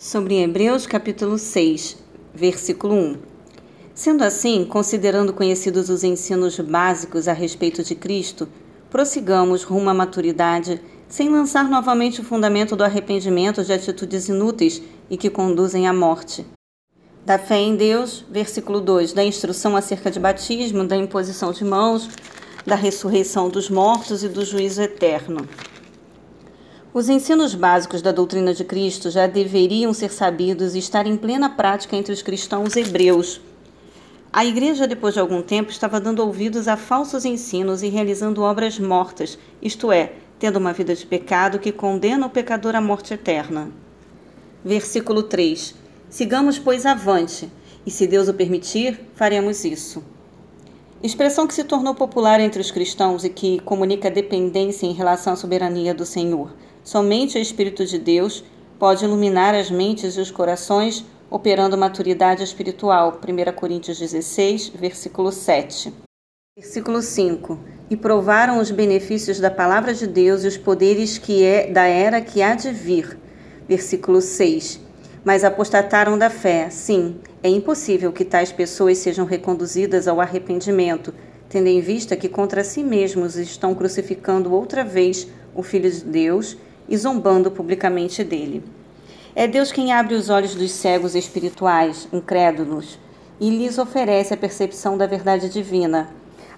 Sobre Hebreus capítulo 6, versículo 1. Sendo assim, considerando conhecidos os ensinos básicos a respeito de Cristo, prossigamos rumo à maturidade, sem lançar novamente o fundamento do arrependimento de atitudes inúteis e que conduzem à morte. Da fé em Deus, versículo 2, da instrução acerca de batismo, da imposição de mãos, da ressurreição dos mortos e do juízo eterno. Os ensinos básicos da doutrina de Cristo já deveriam ser sabidos e estar em plena prática entre os cristãos hebreus. A igreja, depois de algum tempo, estava dando ouvidos a falsos ensinos e realizando obras mortas, isto é, tendo uma vida de pecado que condena o pecador à morte eterna. Versículo 3: Sigamos, pois, avante, e se Deus o permitir, faremos isso. Expressão que se tornou popular entre os cristãos e que comunica dependência em relação à soberania do Senhor. Somente o Espírito de Deus pode iluminar as mentes e os corações, operando maturidade espiritual. 1 Coríntios 16, versículo 7. Versículo 5. E provaram os benefícios da palavra de Deus e os poderes que é da era que há de vir. Versículo 6. Mas apostataram da fé. Sim, é impossível que tais pessoas sejam reconduzidas ao arrependimento, tendo em vista que contra si mesmos estão crucificando outra vez o Filho de Deus e zombando publicamente dele. É Deus quem abre os olhos dos cegos espirituais, incrédulos, e lhes oferece a percepção da verdade divina.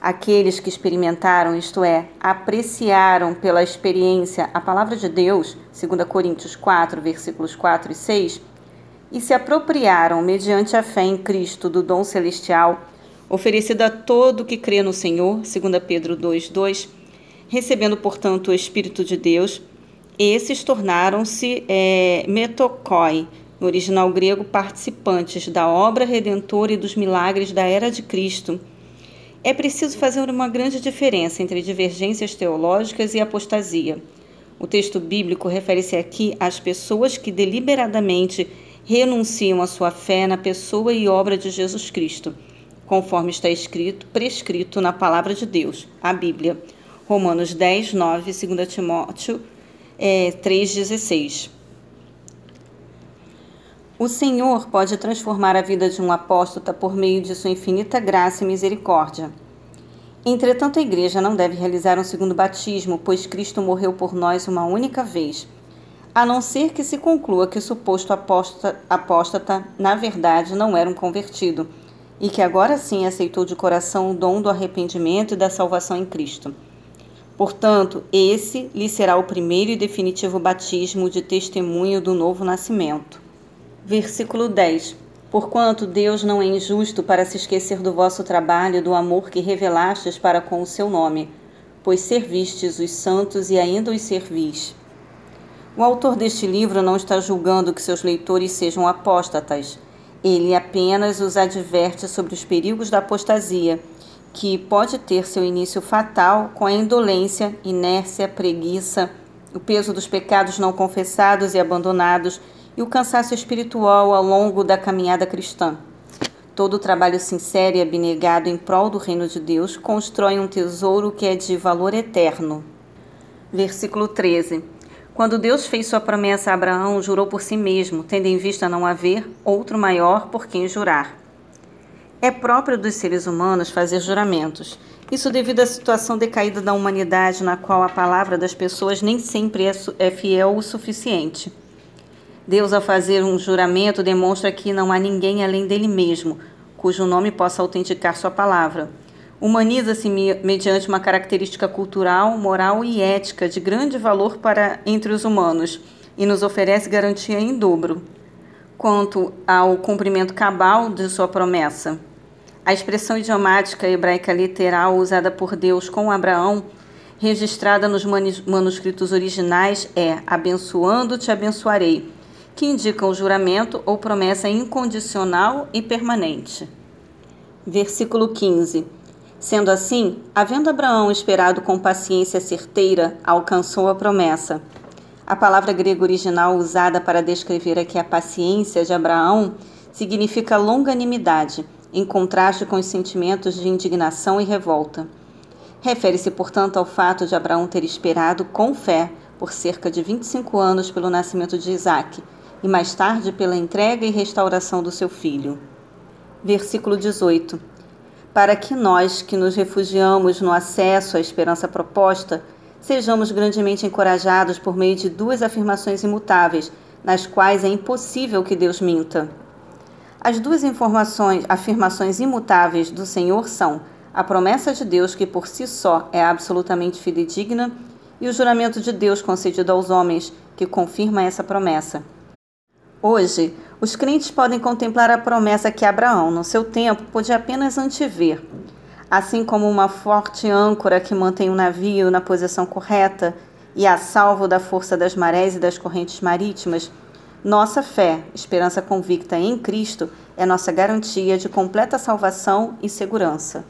Aqueles que experimentaram, isto é, apreciaram pela experiência a palavra de Deus, 2 Coríntios 4, versículos 4 e 6, e se apropriaram, mediante a fé em Cristo, do dom celestial, oferecido a todo que crê no Senhor, 2 Pedro 2, 2, recebendo, portanto, o Espírito de Deus, esses tornaram-se é, metokoi, no original grego, participantes da obra redentora e dos milagres da era de Cristo. É preciso fazer uma grande diferença entre divergências teológicas e apostasia. O texto bíblico refere-se aqui às pessoas que deliberadamente renunciam à sua fé na pessoa e obra de Jesus Cristo, conforme está escrito, prescrito na palavra de Deus, a Bíblia. Romanos 10, 9, 2 Timóteo é, 3,16. O Senhor pode transformar a vida de um apóstata por meio de sua infinita graça e misericórdia. Entretanto, a igreja não deve realizar um segundo batismo, pois Cristo morreu por nós uma única vez, a não ser que se conclua que o suposto apóstata, na verdade, não era um convertido, e que agora sim aceitou de coração o dom do arrependimento e da salvação em Cristo. Portanto, esse lhe será o primeiro e definitivo batismo de testemunho do novo nascimento. Versículo 10. Porquanto Deus não é injusto para se esquecer do vosso trabalho e do amor que revelastes para com o seu nome, pois servistes os santos e ainda os servis. O autor deste livro não está julgando que seus leitores sejam apóstatas. Ele apenas os adverte sobre os perigos da apostasia que pode ter seu início fatal com a indolência, inércia, preguiça, o peso dos pecados não confessados e abandonados e o cansaço espiritual ao longo da caminhada cristã. Todo trabalho sincero e abnegado em prol do reino de Deus constrói um tesouro que é de valor eterno. Versículo 13. Quando Deus fez sua promessa a Abraão, jurou por si mesmo, tendo em vista não haver outro maior por quem jurar. É próprio dos seres humanos fazer juramentos. Isso devido à situação decaída da humanidade, na qual a palavra das pessoas nem sempre é, é fiel o suficiente. Deus, ao fazer um juramento, demonstra que não há ninguém além dele mesmo, cujo nome possa autenticar sua palavra. Humaniza-se mediante uma característica cultural, moral e ética de grande valor para entre os humanos e nos oferece garantia em dobro quanto ao cumprimento cabal de sua promessa. A expressão idiomática hebraica literal usada por Deus com Abraão, registrada nos manuscritos originais, é abençoando-te abençoarei, que indicam o juramento ou promessa incondicional e permanente. Versículo 15. Sendo assim, havendo Abraão esperado com paciência certeira, alcançou a promessa. A palavra grega original usada para descrever aqui a paciência de Abraão significa longanimidade em contraste com os sentimentos de indignação e revolta. Refere-se, portanto, ao fato de Abraão ter esperado com fé por cerca de 25 anos pelo nascimento de Isaac, e mais tarde pela entrega e restauração do seu filho. Versículo 18. Para que nós, que nos refugiamos no acesso à esperança proposta, sejamos grandemente encorajados por meio de duas afirmações imutáveis, nas quais é impossível que Deus minta. As duas informações, afirmações imutáveis do Senhor são a promessa de Deus, que por si só é absolutamente fidedigna, e o juramento de Deus concedido aos homens, que confirma essa promessa. Hoje, os crentes podem contemplar a promessa que Abraão, no seu tempo, pôde apenas antever. Assim como uma forte âncora que mantém o um navio na posição correta e a salvo da força das marés e das correntes marítimas, nossa fé, esperança convicta em Cristo, é nossa garantia de completa salvação e segurança.